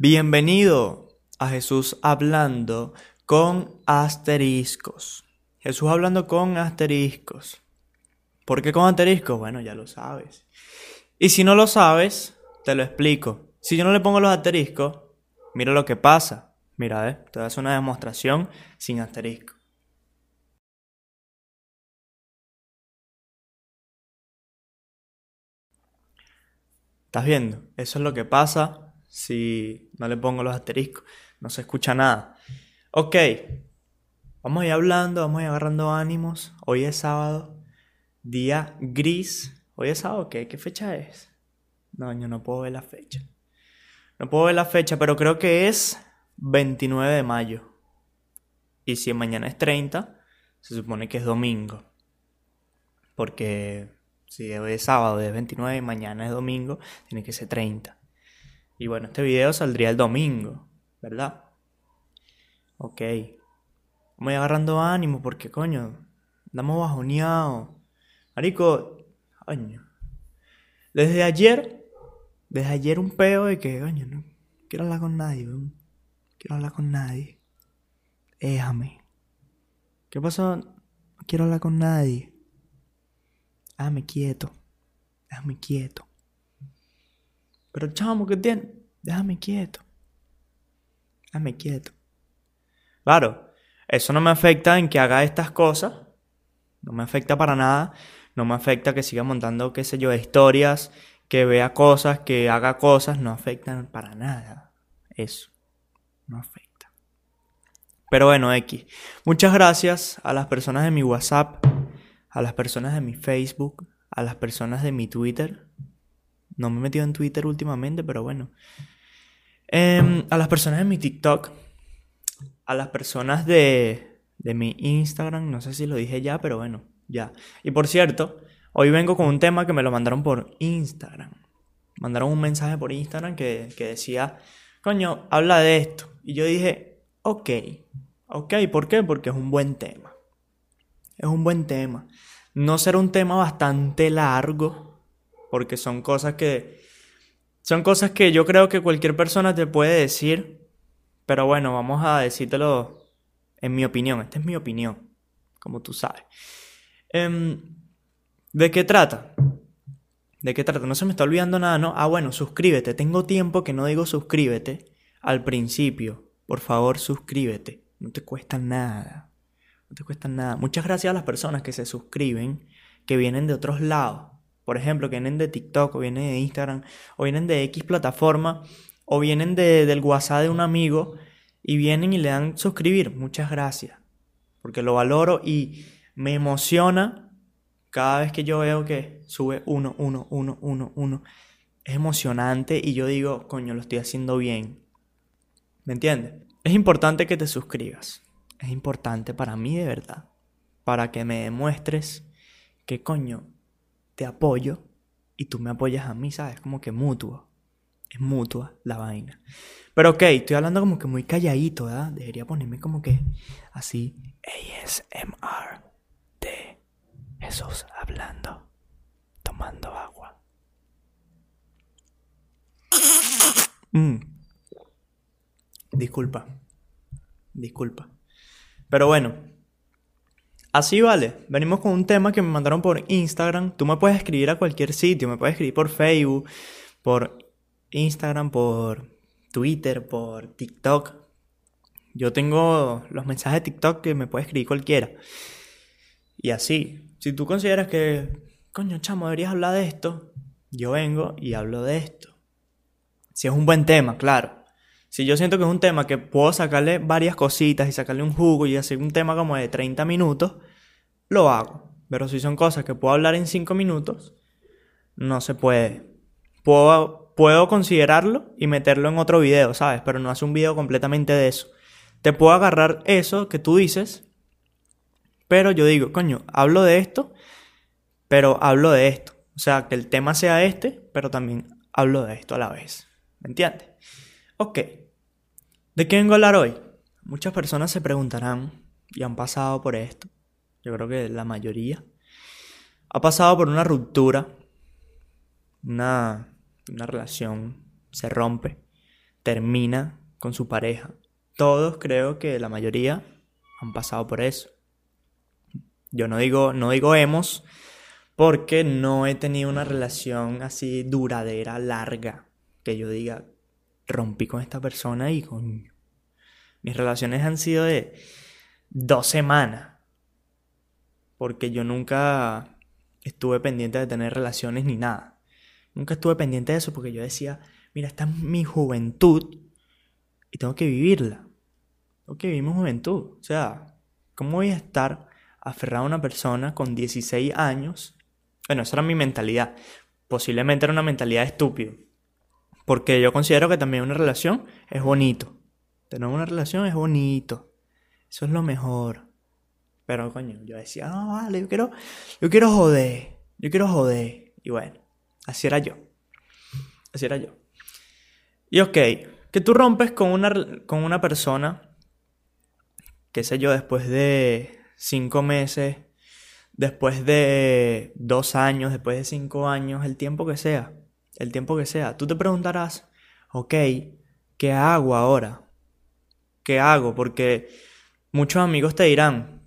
Bienvenido a Jesús hablando con asteriscos. Jesús hablando con asteriscos. ¿Por qué con asteriscos? Bueno, ya lo sabes. Y si no lo sabes, te lo explico. Si yo no le pongo los asteriscos, mira lo que pasa. Mira, ¿eh? te hacer una demostración sin asterisco. ¿Estás viendo? Eso es lo que pasa si no le pongo los asteriscos. No se escucha nada. Ok. Vamos a ir hablando, vamos a ir agarrando ánimos. Hoy es sábado, día gris. ¿Hoy es sábado qué? ¿Qué fecha es? No, yo no puedo ver la fecha. No puedo ver la fecha, pero creo que es 29 de mayo. Y si mañana es 30, se supone que es domingo. Porque si hoy es sábado, es 29 y mañana es domingo, tiene que ser 30. Y bueno, este video saldría el domingo, ¿verdad? Ok. Vamos agarrando ánimo porque, coño, andamos bajoneados. Marico, coño. Desde ayer, desde ayer un peo de que, coño, no quiero hablar con nadie, weón. Quiero hablar con nadie. Déjame. ¿Qué pasó? No quiero hablar con nadie. Déjame quieto. Déjame quieto. Pero chamo, ¿qué tiene? Déjame quieto. Déjame quieto. Claro, eso no me afecta en que haga estas cosas. No me afecta para nada. No me afecta que siga montando, qué sé yo, historias, que vea cosas, que haga cosas. No afectan para nada. Eso. No afecta. Pero bueno, X. Muchas gracias a las personas de mi WhatsApp, a las personas de mi Facebook, a las personas de mi Twitter. No me he metido en Twitter últimamente, pero bueno. Em, a las personas de mi TikTok, a las personas de, de mi Instagram, no sé si lo dije ya, pero bueno, ya. Y por cierto, hoy vengo con un tema que me lo mandaron por Instagram. Mandaron un mensaje por Instagram que, que decía, coño, habla de esto. Y yo dije, ok, ok, ¿por qué? Porque es un buen tema. Es un buen tema. No será un tema bastante largo, porque son cosas que son cosas que yo creo que cualquier persona te puede decir, pero bueno, vamos a decírtelo en mi opinión. Esta es mi opinión, como tú sabes. Em, ¿De qué trata? ¿De qué trata? No se me está olvidando nada, ¿no? Ah, bueno, suscríbete. Tengo tiempo que no digo suscríbete al principio. Por favor, suscríbete. No te cuesta nada. No te cuesta nada. Muchas gracias a las personas que se suscriben, que vienen de otros lados por ejemplo, que vienen de TikTok, o vienen de Instagram, o vienen de X plataforma, o vienen de, del WhatsApp de un amigo, y vienen y le dan suscribir. Muchas gracias, porque lo valoro y me emociona cada vez que yo veo que sube uno, uno, uno, uno, uno. Es emocionante y yo digo, coño, lo estoy haciendo bien. ¿Me entiendes? Es importante que te suscribas. Es importante para mí de verdad. Para que me demuestres que, coño, te apoyo y tú me apoyas a mí, ¿sabes? Como que mutuo. Es mutua la vaina. Pero ok, estoy hablando como que muy calladito, ¿verdad? Debería ponerme como que así. ASMR de Jesús hablando, tomando agua. Mm. Disculpa. Disculpa. Pero bueno, Así vale, venimos con un tema que me mandaron por Instagram. Tú me puedes escribir a cualquier sitio, me puedes escribir por Facebook, por Instagram, por Twitter, por TikTok. Yo tengo los mensajes de TikTok que me puede escribir cualquiera. Y así, si tú consideras que, coño, chamo, deberías hablar de esto, yo vengo y hablo de esto. Si es un buen tema, claro. Si yo siento que es un tema que puedo sacarle varias cositas y sacarle un jugo y hacer un tema como de 30 minutos, lo hago. Pero si son cosas que puedo hablar en 5 minutos, no se puede. Puedo, puedo considerarlo y meterlo en otro video, ¿sabes? Pero no hace un video completamente de eso. Te puedo agarrar eso que tú dices, pero yo digo, coño, hablo de esto, pero hablo de esto. O sea, que el tema sea este, pero también hablo de esto a la vez. ¿Me entiendes? Ok. ¿De qué vengo a hablar hoy? Muchas personas se preguntarán y han pasado por esto. Yo creo que la mayoría. Ha pasado por una ruptura. Una, una relación se rompe. termina con su pareja. Todos creo que la mayoría han pasado por eso. Yo no digo, no digo hemos, porque no he tenido una relación así duradera, larga, que yo diga, rompí con esta persona y con... Mis relaciones han sido de dos semanas, porque yo nunca estuve pendiente de tener relaciones ni nada. Nunca estuve pendiente de eso porque yo decía, mira, esta es mi juventud y tengo que vivirla. Tengo que vivir mi juventud. O sea, ¿cómo voy a estar aferrado a una persona con 16 años? Bueno, esa era mi mentalidad. Posiblemente era una mentalidad estúpida. Porque yo considero que también una relación es bonito. Tener una relación es bonito. Eso es lo mejor. Pero coño, yo decía, no, vale, yo quiero, yo quiero joder. Yo quiero joder. Y bueno, así era yo. Así era yo. Y ok, que tú rompes con una, con una persona, qué sé yo, después de cinco meses, después de dos años, después de cinco años, el tiempo que sea, el tiempo que sea, tú te preguntarás, ok, ¿qué hago ahora? ¿Qué hago? Porque muchos amigos te dirán,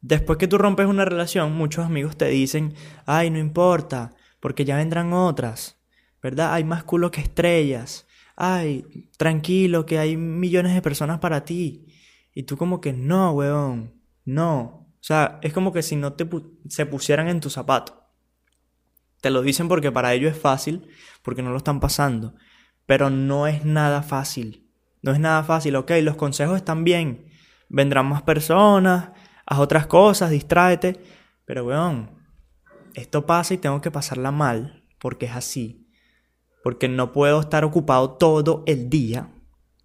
después que tú rompes una relación, muchos amigos te dicen, ay, no importa, porque ya vendrán otras, ¿verdad? Hay más culo que estrellas ay, tranquilo, que hay millones de personas para ti. Y tú como que no, weón, no. O sea, es como que si no te se pusieran en tu zapato. Te lo dicen porque para ellos es fácil, porque no lo están pasando. Pero no es nada fácil. No es nada fácil, ok, los consejos están bien. Vendrán más personas, haz otras cosas, distráete. Pero, weón, esto pasa y tengo que pasarla mal, porque es así porque no puedo estar ocupado todo el día,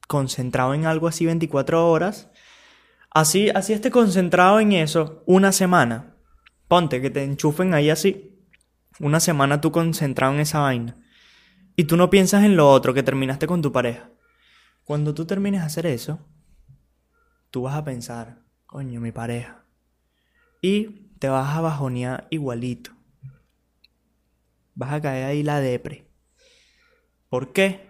concentrado en algo así 24 horas. Así, así esté concentrado en eso una semana. Ponte que te enchufen ahí así. Una semana tú concentrado en esa vaina. Y tú no piensas en lo otro que terminaste con tu pareja. Cuando tú termines de hacer eso, tú vas a pensar, coño, mi pareja. Y te vas a bajonear igualito. Vas a caer ahí la depre. ¿Por qué?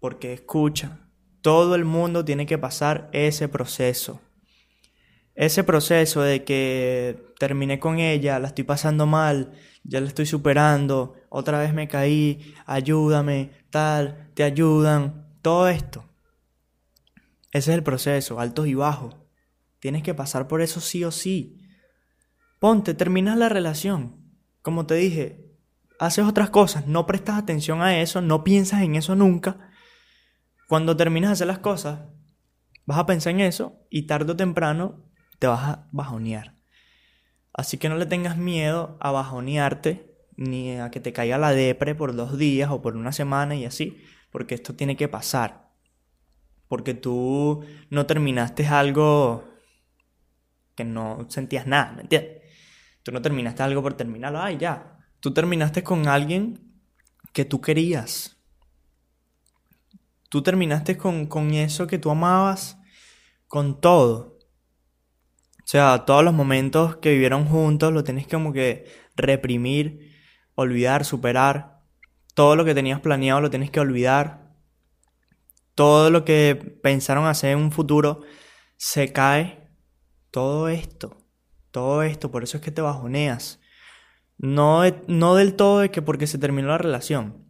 Porque escucha, todo el mundo tiene que pasar ese proceso. Ese proceso de que terminé con ella, la estoy pasando mal, ya la estoy superando, otra vez me caí, ayúdame, tal, te ayudan, todo esto. Ese es el proceso, altos y bajos. Tienes que pasar por eso sí o sí. Ponte, terminas la relación. Como te dije, haces otras cosas, no prestas atención a eso, no piensas en eso nunca. Cuando terminas de hacer las cosas, vas a pensar en eso y tarde o temprano te vas a bajonear. Así que no le tengas miedo a bajonearte ni a que te caiga la depre por dos días o por una semana y así, porque esto tiene que pasar. Porque tú no terminaste algo que no sentías nada, ¿me entiendes? Tú no terminaste algo por terminarlo, ay, ya, Tú terminaste con alguien que tú querías. Tú terminaste con, con eso que tú amabas con todo. O sea, todos los momentos que vivieron juntos lo tienes como que reprimir, olvidar, superar. Todo lo que tenías planeado lo tienes que olvidar. Todo lo que pensaron hacer en un futuro se cae. Todo esto, todo esto, por eso es que te bajoneas. No, no del todo de que porque se terminó la relación,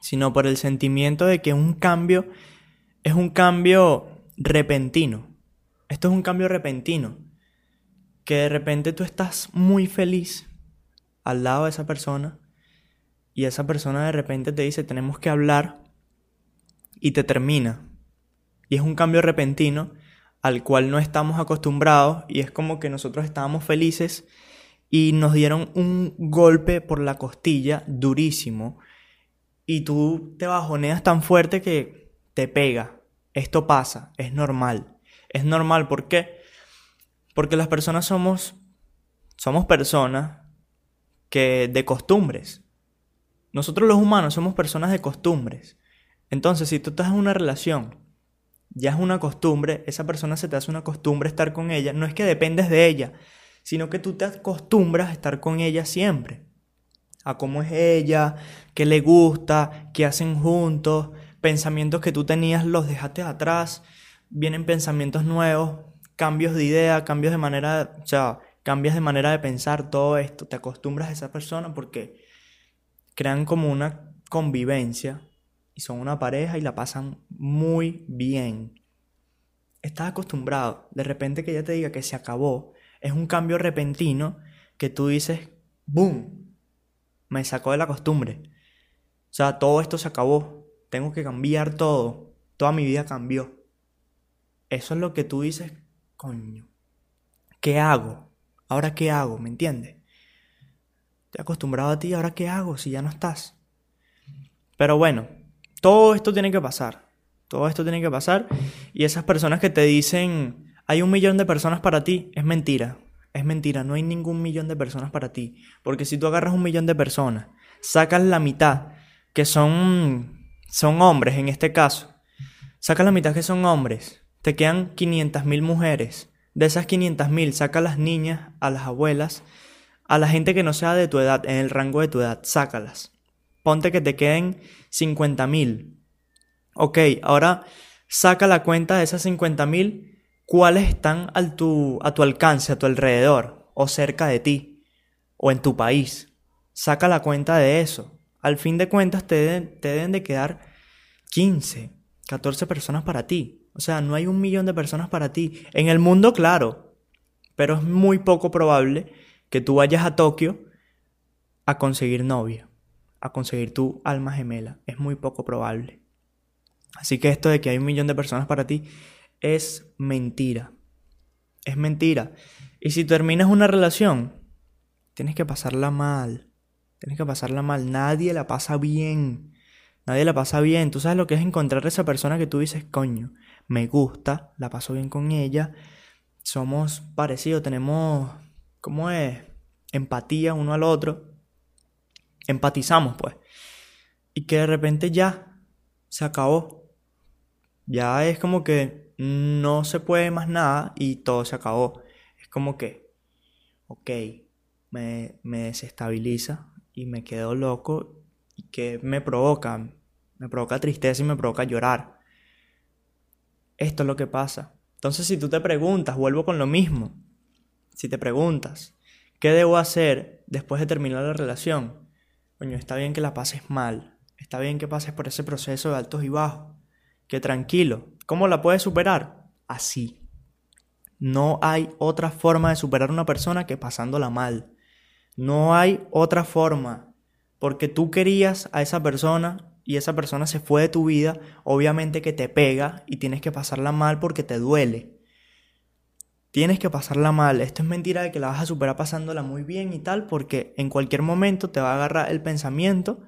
sino por el sentimiento de que un cambio es un cambio repentino. Esto es un cambio repentino. Que de repente tú estás muy feliz al lado de esa persona y esa persona de repente te dice tenemos que hablar y te termina. Y es un cambio repentino al cual no estamos acostumbrados y es como que nosotros estábamos felices y nos dieron un golpe por la costilla durísimo y tú te bajoneas tan fuerte que te pega. Esto pasa, es normal. Es normal, ¿por qué? Porque las personas somos somos personas que de costumbres. Nosotros los humanos somos personas de costumbres. Entonces, si tú estás en una relación, ya es una costumbre, esa persona se te hace una costumbre estar con ella, no es que dependes de ella, sino que tú te acostumbras a estar con ella siempre. A cómo es ella, qué le gusta, qué hacen juntos, pensamientos que tú tenías los dejaste atrás, vienen pensamientos nuevos, cambios de idea, cambios de manera, o sea, cambias de manera de pensar todo esto, te acostumbras a esa persona porque crean como una convivencia y son una pareja y la pasan muy bien. Estás acostumbrado, de repente que ella te diga que se acabó, es un cambio repentino que tú dices, ¡boom! Me sacó de la costumbre. O sea, todo esto se acabó. Tengo que cambiar todo. Toda mi vida cambió. Eso es lo que tú dices, coño. ¿Qué hago? ¿Ahora qué hago? ¿Me entiendes? He acostumbrado a ti, ¿ahora qué hago si ya no estás? Pero bueno, todo esto tiene que pasar. Todo esto tiene que pasar. Y esas personas que te dicen, hay un millón de personas para ti, es mentira. Es mentira, no hay ningún millón de personas para ti. Porque si tú agarras un millón de personas, sacas la mitad, que son, son hombres en este caso, sacas la mitad que son hombres, te quedan 500.000 mujeres. De esas 500.000, saca a las niñas, a las abuelas, a la gente que no sea de tu edad, en el rango de tu edad, sácalas. Ponte que te queden 50.000. Ok, ahora saca la cuenta de esas 50.000 cuáles están a tu, a tu alcance, a tu alrededor, o cerca de ti, o en tu país. Saca la cuenta de eso. Al fin de cuentas te te deben de quedar 15, 14 personas para ti. O sea, no hay un millón de personas para ti. En el mundo, claro, pero es muy poco probable que tú vayas a Tokio a conseguir novia, a conseguir tu alma gemela. Es muy poco probable. Así que esto de que hay un millón de personas para ti es mentira. Es mentira. Y si terminas una relación, tienes que pasarla mal. Tienes que pasarla mal. Nadie la pasa bien. Nadie la pasa bien. Tú sabes lo que es encontrar a esa persona que tú dices, coño, me gusta, la paso bien con ella. Somos parecidos, tenemos, ¿cómo es? Empatía uno al otro. Empatizamos, pues. Y que de repente ya se acabó. Ya es como que no se puede más nada y todo se acabó. Es como que, ok, me, me desestabiliza y me quedo loco y que me provoca, me provoca tristeza y me provoca llorar. Esto es lo que pasa. Entonces si tú te preguntas, vuelvo con lo mismo, si te preguntas, ¿qué debo hacer después de terminar la relación? Coño, está bien que la pases mal, está bien que pases por ese proceso de altos y bajos, que tranquilo, ¿Cómo la puedes superar? Así. No hay otra forma de superar a una persona que pasándola mal. No hay otra forma. Porque tú querías a esa persona y esa persona se fue de tu vida, obviamente que te pega y tienes que pasarla mal porque te duele. Tienes que pasarla mal. Esto es mentira de que la vas a superar pasándola muy bien y tal, porque en cualquier momento te va a agarrar el pensamiento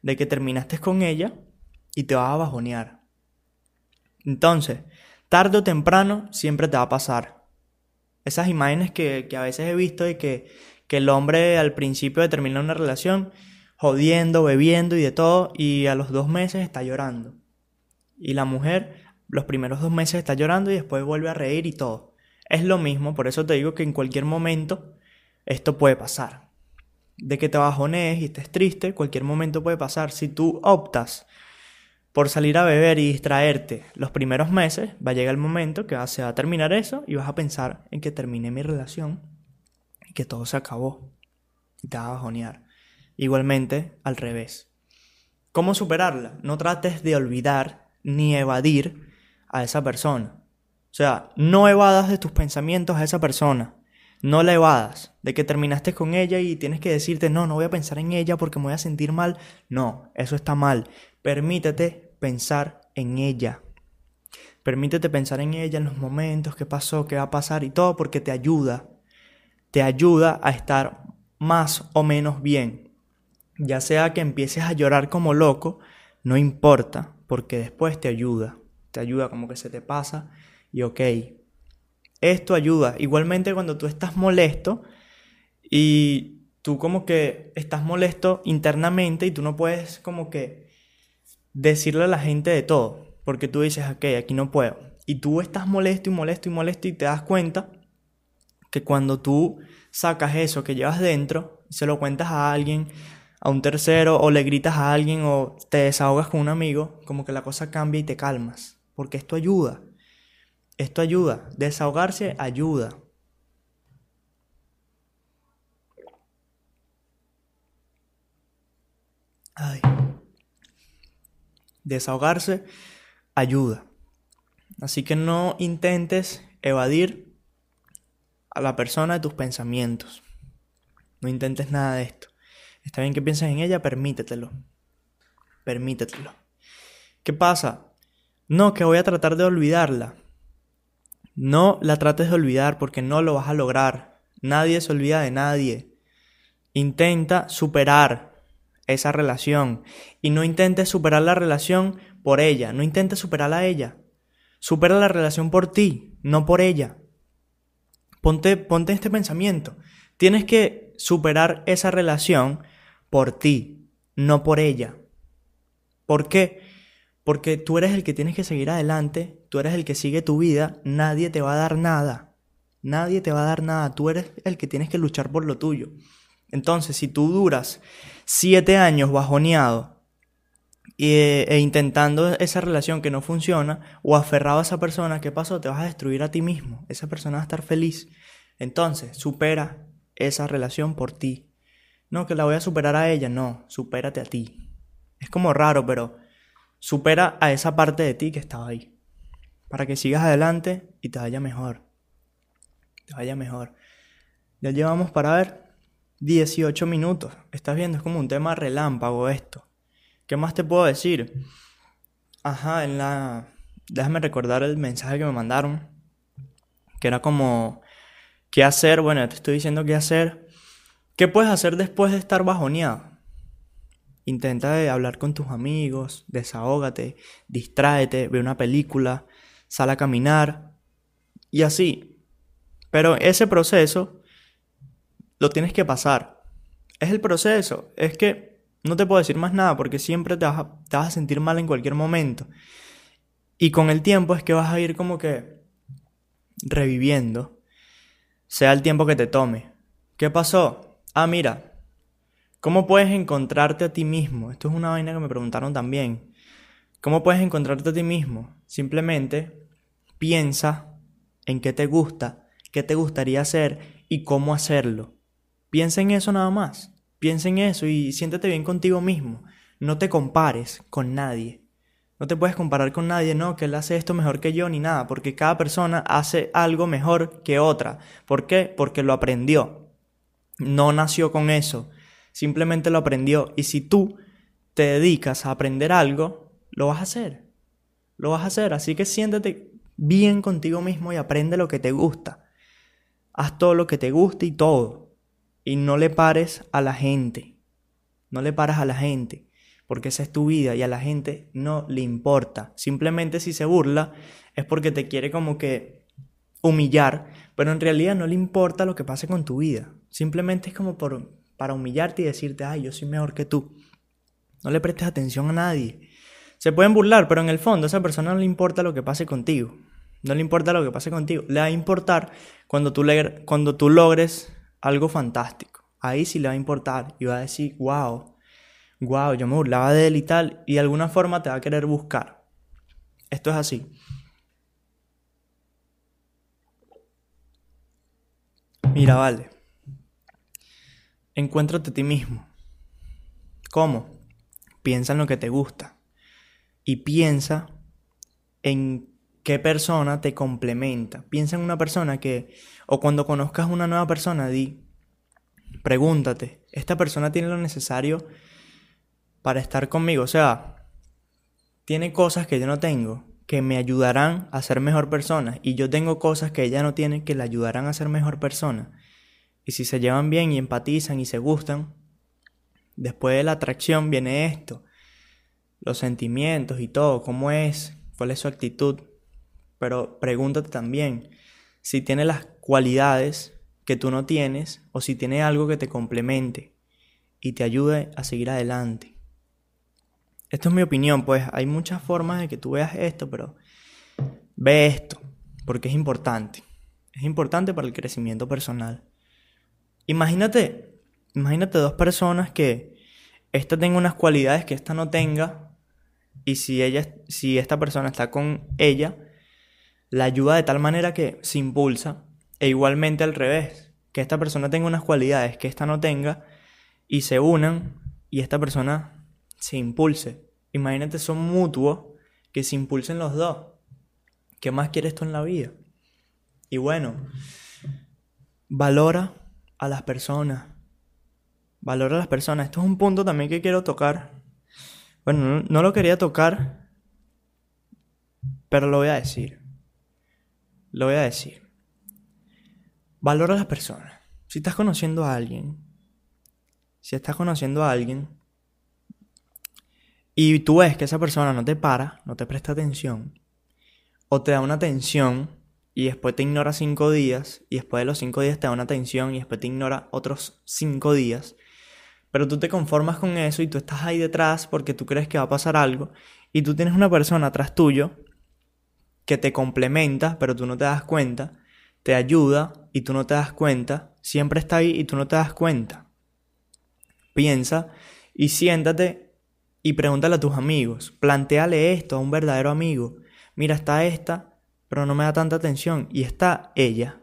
de que terminaste con ella y te va a bajonear. Entonces, tarde o temprano siempre te va a pasar. Esas imágenes que, a veces he visto de que, que el hombre al principio de terminar una relación, jodiendo, bebiendo y de todo, y a los dos meses está llorando. Y la mujer, los primeros dos meses está llorando y después vuelve a reír y todo. Es lo mismo, por eso te digo que en cualquier momento esto puede pasar. De que te bajonees y estés triste, cualquier momento puede pasar. Si tú optas por salir a beber y distraerte los primeros meses, va a llegar el momento que se va a terminar eso y vas a pensar en que terminé mi relación y que todo se acabó y te vas a bajonear. Igualmente, al revés. ¿Cómo superarla? No trates de olvidar ni evadir a esa persona. O sea, no evadas de tus pensamientos a esa persona. No la evadas. De que terminaste con ella y tienes que decirte, no, no voy a pensar en ella porque me voy a sentir mal. No, eso está mal. Permítete pensar en ella. Permítete pensar en ella en los momentos, qué pasó, qué va a pasar y todo porque te ayuda. Te ayuda a estar más o menos bien. Ya sea que empieces a llorar como loco, no importa, porque después te ayuda. Te ayuda como que se te pasa y ok. Esto ayuda. Igualmente cuando tú estás molesto y tú como que estás molesto internamente y tú no puedes como que decirle a la gente de todo, porque tú dices, ok, aquí no puedo. Y tú estás molesto y molesto y molesto y te das cuenta que cuando tú sacas eso que llevas dentro, se lo cuentas a alguien, a un tercero o le gritas a alguien o te desahogas con un amigo, como que la cosa cambia y te calmas. Porque esto ayuda. Esto ayuda. Desahogarse ayuda. Ay. Desahogarse ayuda. Así que no intentes evadir a la persona de tus pensamientos. No intentes nada de esto. Está bien que pienses en ella, permítetelo. Permítetelo. ¿Qué pasa? No, que voy a tratar de olvidarla. No la trates de olvidar porque no lo vas a lograr. Nadie se olvida de nadie. Intenta superar esa relación y no intentes superar la relación por ella, no intentes superarla a ella. Supera la relación por ti, no por ella. Ponte, ponte este pensamiento. Tienes que superar esa relación por ti, no por ella. ¿Por qué? Porque tú eres el que tienes que seguir adelante, tú eres el que sigue tu vida, nadie te va a dar nada. Nadie te va a dar nada, tú eres el que tienes que luchar por lo tuyo. Entonces, si tú duras siete años bajoneado e, e, intentando esa relación que no funciona o aferrado a esa persona, ¿qué pasó? Te vas a destruir a ti mismo. Esa persona va a estar feliz. Entonces, supera esa relación por ti. No, que la voy a superar a ella, no, supérate a ti. Es como raro, pero supera a esa parte de ti que estaba ahí. Para que sigas adelante y te vaya mejor. Te vaya mejor. Ya llevamos para ver 18 minutos. Estás viendo, es como un tema relámpago esto. ¿Qué más te puedo decir? Ajá, en la... Déjame recordar el mensaje que me mandaron. Que era como... ¿Qué hacer? Bueno, te estoy diciendo qué hacer ¿Qué puedes hacer después de estar bajoneado? Intenta hablar con tus amigos, desahógate, distráete, ve una película, sal a caminar y así. Pero ese proceso lo tienes que pasar. Es el proceso. Es que no te puedo decir más nada porque siempre te vas, a, te vas a sentir mal en cualquier momento. Y con el tiempo es que vas a ir como que reviviendo, sea el tiempo que te tome. ¿Qué pasó? Ah, mira, ¿cómo puedes encontrarte a ti mismo? Esto es una vaina que me preguntaron también. ¿Cómo puedes encontrarte a ti mismo? Simplemente piensa en qué te gusta, qué te gustaría hacer y cómo hacerlo. Piensa en eso nada más. Piensa en eso y siéntete bien contigo mismo. No te compares con nadie. No te puedes comparar con nadie, no, que él hace esto mejor que yo ni nada, porque cada persona hace algo mejor que otra. ¿Por qué? Porque lo aprendió no nació con eso, simplemente lo aprendió. Y si tú te dedicas a aprender algo, lo vas a hacer. Lo vas a hacer. Así que siéntate bien contigo mismo y aprende lo que te gusta. Haz todo lo que te guste y todo. Y no le pares a la gente. No le pares a la gente. Porque esa es tu vida y a la gente no le importa. Simplemente si se burla es porque te quiere como que humillar, pero en realidad no le importa lo que pase con tu vida. Simplemente es como por, para humillarte y decirte, ay, yo soy mejor que tú. No le prestes atención a nadie. Se pueden burlar, pero en el fondo a esa persona no le importa lo que pase contigo. No le importa lo que pase contigo. Le va a importar cuando tú, le, cuando tú logres algo fantástico. Ahí sí le va a importar y va a decir, wow, wow, yo me burlaba de él y tal. Y de alguna forma te va a querer buscar. Esto es así. Mira, vale. Encuéntrate a ti mismo. ¿Cómo? Piensa en lo que te gusta. Y piensa en qué persona te complementa. Piensa en una persona que, o cuando conozcas una nueva persona, di, pregúntate, ¿esta persona tiene lo necesario para estar conmigo? O sea, tiene cosas que yo no tengo que me ayudarán a ser mejor persona y yo tengo cosas que ella no tiene que le ayudarán a ser mejor persona. Y si se llevan bien y empatizan y se gustan, después de la atracción viene esto, los sentimientos y todo, cómo es, cuál es su actitud. Pero pregúntate también si tiene las cualidades que tú no tienes o si tiene algo que te complemente y te ayude a seguir adelante. Esto es mi opinión, pues hay muchas formas de que tú veas esto, pero ve esto, porque es importante. Es importante para el crecimiento personal. Imagínate, imagínate dos personas que esta tenga unas cualidades que esta no tenga y si ella si esta persona está con ella la ayuda de tal manera que se impulsa e igualmente al revés, que esta persona tenga unas cualidades que esta no tenga y se unan y esta persona se impulse. Imagínate, son mutuos que se impulsen los dos. ¿Qué más quieres tú en la vida? Y bueno, valora a las personas. Valora a las personas. Esto es un punto también que quiero tocar. Bueno, no, lo quería tocar, pero lo voy a decir. Lo voy a decir. Valora a las personas. Si estás conociendo a alguien, si estás conociendo a alguien y tú ves que esa persona no te para, no te presta atención, o te da una atención y después te ignora cinco días, y después de los cinco días te da una atención y después te ignora otros cinco días, pero tú te conformas con eso y tú estás ahí detrás porque tú crees que va a pasar algo, y tú tienes una persona atrás tuyo que te complementa, pero tú no te das cuenta, te ayuda y tú no te das cuenta, siempre está ahí y tú no te das cuenta. Piensa y siéntate y pregúntale a tus amigos, planteale esto a un verdadero amigo. Mira, está esta, pero no me da tanta atención. Y está ella.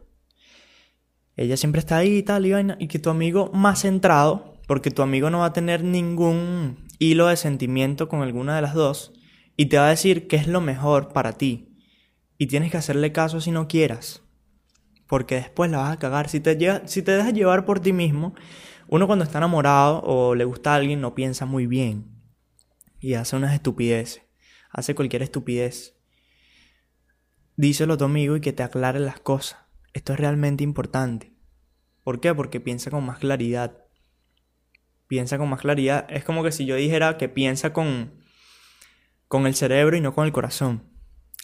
Ella siempre está ahí y tal, y vaina. Y que tu amigo más centrado, porque tu amigo no va a tener ningún hilo de sentimiento con alguna de las dos, y te va a decir qué es lo mejor para ti. Y tienes que hacerle caso si no quieras. Porque después la vas a cagar. Si te, si te dejas llevar por ti mismo, uno cuando está enamorado o le gusta a alguien no piensa muy bien. Y hace unas estupideces. Hace cualquier estupidez. Díselo a tu amigo y que te aclare las cosas. Esto es realmente importante. ¿Por qué? Porque piensa con más claridad. Piensa con más claridad. Es como que si yo dijera que piensa con, con el cerebro y no con el corazón.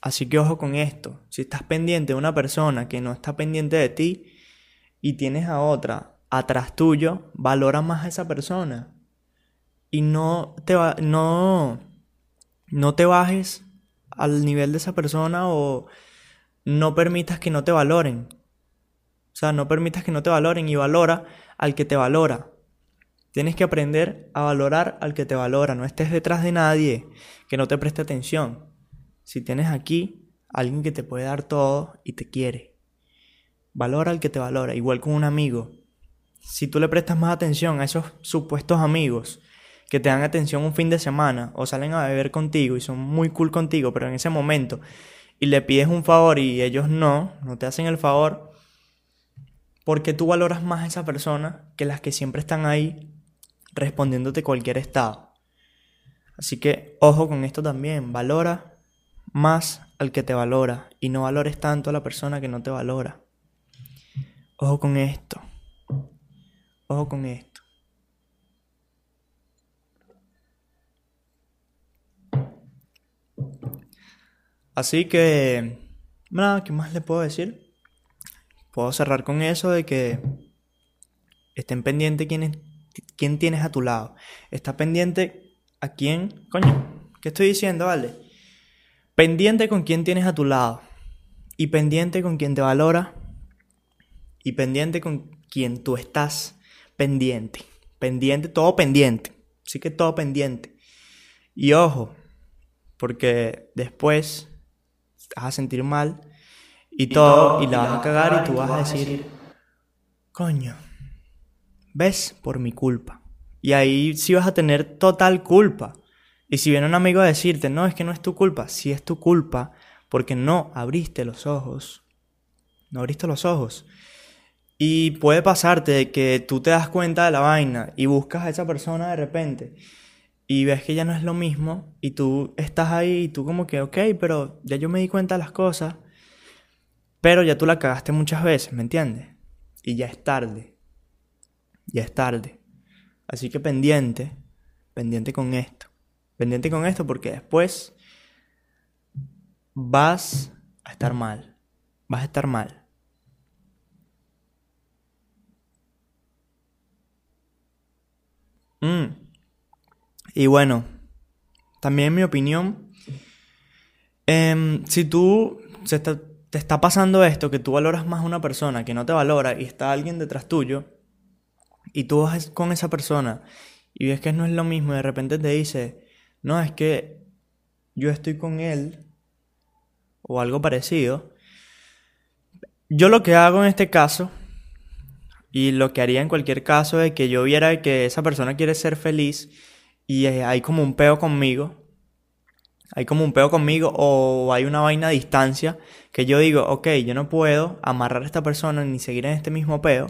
Así que ojo con esto. Si estás pendiente de una persona que no está pendiente de ti y tienes a otra atrás tuyo, valora más a esa persona. Y no te, va, no, no te bajes al nivel de esa persona o no permitas que no te valoren. O sea, no permitas que no te valoren y valora al que te valora. Tienes que aprender a valorar al que te valora. No estés detrás de nadie que no te preste atención si tienes aquí alguien que te puede dar todo y te quiere. Valora al que te valora, igual con un amigo. Si tú le prestas más atención a esos supuestos amigos que te dan atención un fin de semana o salen a beber contigo y son muy cool contigo, pero en ese momento y le pides un favor y ellos no, no te hacen el favor, porque tú valoras más a esa persona que las que siempre están ahí respondiéndote cualquier estado. Así que ojo con esto también, valora más al que te valora y no valores tanto a la persona que no te valora. Ojo con esto. Ojo con esto. Así que, nada, ¿qué más le puedo decir? Puedo cerrar con eso de que estén pendientes quién, quién tienes a tu lado. Está pendiente a quién, coño, ¿qué estoy diciendo, vale? Pendiente con quien tienes a tu lado. Y pendiente con quien te valora. Y pendiente con quien tú estás pendiente. Pendiente, todo pendiente. Sí que todo pendiente. Y ojo, porque después vas a sentir mal y, todo, y la vas a cagar y tú vas a decir, coño, ves por mi culpa. Y ahí sí vas a tener total culpa. Y si viene un amigo a decirte, no, es que no es tu culpa, sí es tu culpa porque no abriste los ojos. No abriste los ojos. Y puede pasarte que tú te das cuenta de la vaina y buscas a esa persona de repente y ves que ya no es lo mismo y tú estás ahí y tú como que, ok, pero ya yo me di cuenta de las cosas, pero ya tú la cagaste muchas veces, ¿me entiendes? Y ya es tarde. Ya es tarde. Así que pendiente, pendiente con esto. Pendiente con esto porque después vas a estar mal. Vas a estar mal. Mm. Y bueno, también mi opinión, em, si tú te está pasando esto, que tú valoras más a una persona que no te valora y está alguien detrás tuyo, y tú vas con esa persona y ves que no es lo mismo y de repente te dice, no, es que yo estoy con él o algo parecido, yo lo que hago en este caso y lo que haría en cualquier caso es que yo viera que esa persona quiere ser feliz y hay como un peo conmigo, hay como un peo conmigo o hay una vaina a distancia que yo digo, ok, yo no puedo amarrar a esta persona ni seguir en este mismo peo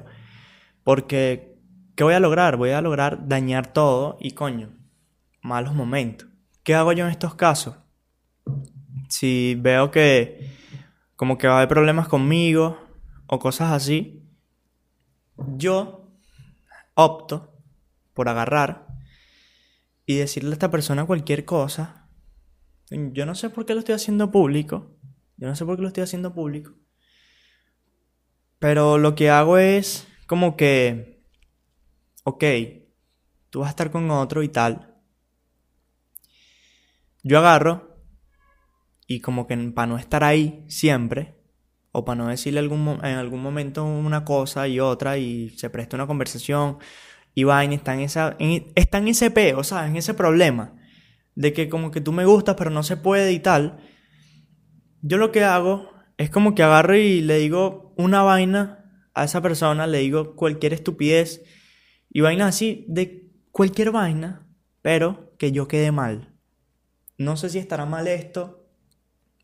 porque, ¿qué voy a lograr? Voy a lograr dañar todo y coño, malos momentos. ¿Qué hago yo en estos casos? Si veo que como que va a haber problemas conmigo o cosas así, yo opto por agarrar y decirle a esta persona cualquier cosa. Yo no sé por qué lo estoy haciendo público. Yo no sé por qué lo estoy haciendo público. Pero lo que hago es como que, ok, tú vas a estar con otro y tal. Yo agarro y como que para no estar ahí siempre, o para no decirle algún, en algún momento una cosa y otra y se presta una conversación y vaina, está en, esa, está en ese peo, ¿sabes? En ese problema de que como que tú me gustas pero no se puede y tal. Yo lo que hago es como que agarro y le digo una vaina a esa persona, le digo cualquier estupidez y vaina así de cualquier vaina, pero que yo quede mal. No sé si estará mal esto,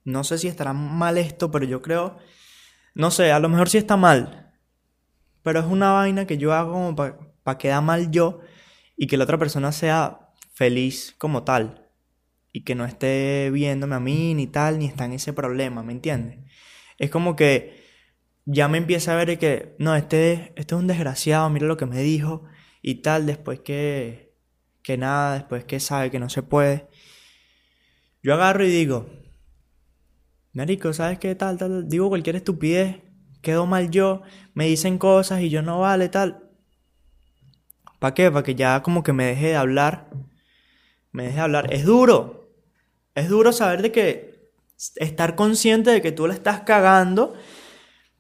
no sé si estará mal esto, pero yo creo, no sé, a lo mejor sí está mal, pero es una vaina que yo hago como para pa quedar mal yo y que la otra persona sea feliz como tal y que no esté viéndome a mí ni tal, ni está en ese problema, ¿me entiendes? Es como que ya me empieza a ver que, no, este, este es un desgraciado, mira lo que me dijo y tal, después que, que nada, después que sabe que no se puede. Yo agarro y digo, Marico, ¿sabes qué tal, tal? Digo cualquier estupidez, quedo mal yo, me dicen cosas y yo no vale, tal. ¿Para qué? Para que ya como que me deje de hablar. Me deje de hablar. Es duro. Es duro saber de que estar consciente de que tú la estás cagando,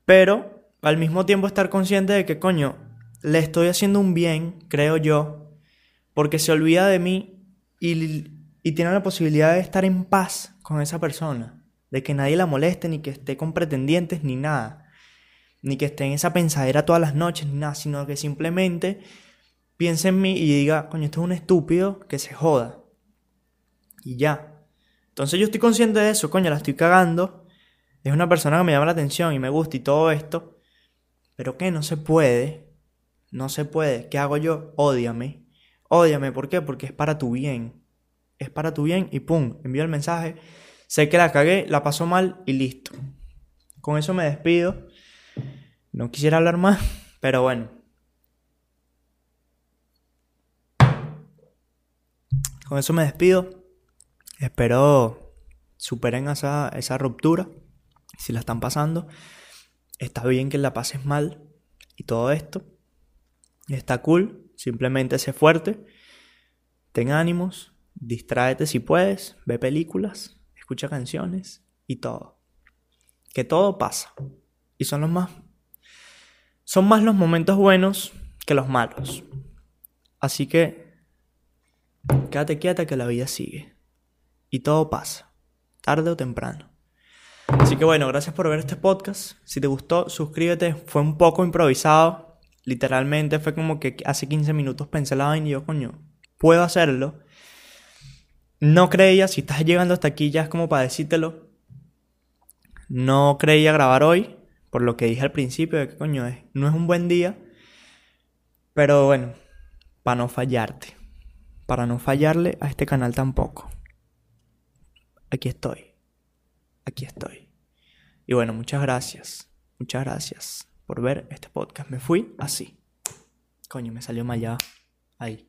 pero al mismo tiempo estar consciente de que, coño, le estoy haciendo un bien, creo yo, porque se olvida de mí y, y tiene la posibilidad de estar en paz con esa persona de que nadie la moleste, ni que esté con pretendientes, ni nada, ni que esté en esa pensadera todas las noches, ni nada, sino que simplemente piense en mí y diga, coño, esto es un estúpido, que se joda. Y ya. Entonces yo estoy consciente de eso, coño, la estoy cagando. Es una persona que me llama la atención y me gusta y todo esto. Pero que no se puede. No se puede. ¿Qué hago yo? Ódiame. Ódiame, ¿por qué? Porque es para tu bien. Es para tu bien y pum, envío el mensaje Sé que la cagué, la pasó mal y listo. Con eso me despido. No quisiera hablar más, pero bueno. Con eso me despido. Espero superen esa, esa ruptura. Si la están pasando. Está bien que la pases mal y todo esto. Está cool. Simplemente sé fuerte. Ten ánimos. Distráete si puedes. Ve películas escucha canciones y todo. Que todo pasa. Y son los más... Son más los momentos buenos que los malos. Así que... Quédate quieta que la vida sigue. Y todo pasa. Tarde o temprano. Así que bueno, gracias por ver este podcast. Si te gustó, suscríbete. Fue un poco improvisado. Literalmente fue como que hace 15 minutos pensé la vaina y yo, coño, puedo hacerlo. No creía, si estás llegando hasta aquí ya es como para decírtelo. No creía grabar hoy, por lo que dije al principio, de que coño es, no es un buen día. Pero bueno, para no fallarte. Para no fallarle a este canal tampoco. Aquí estoy. Aquí estoy. Y bueno, muchas gracias. Muchas gracias por ver este podcast. Me fui así. Coño, me salió mal ya. Ahí.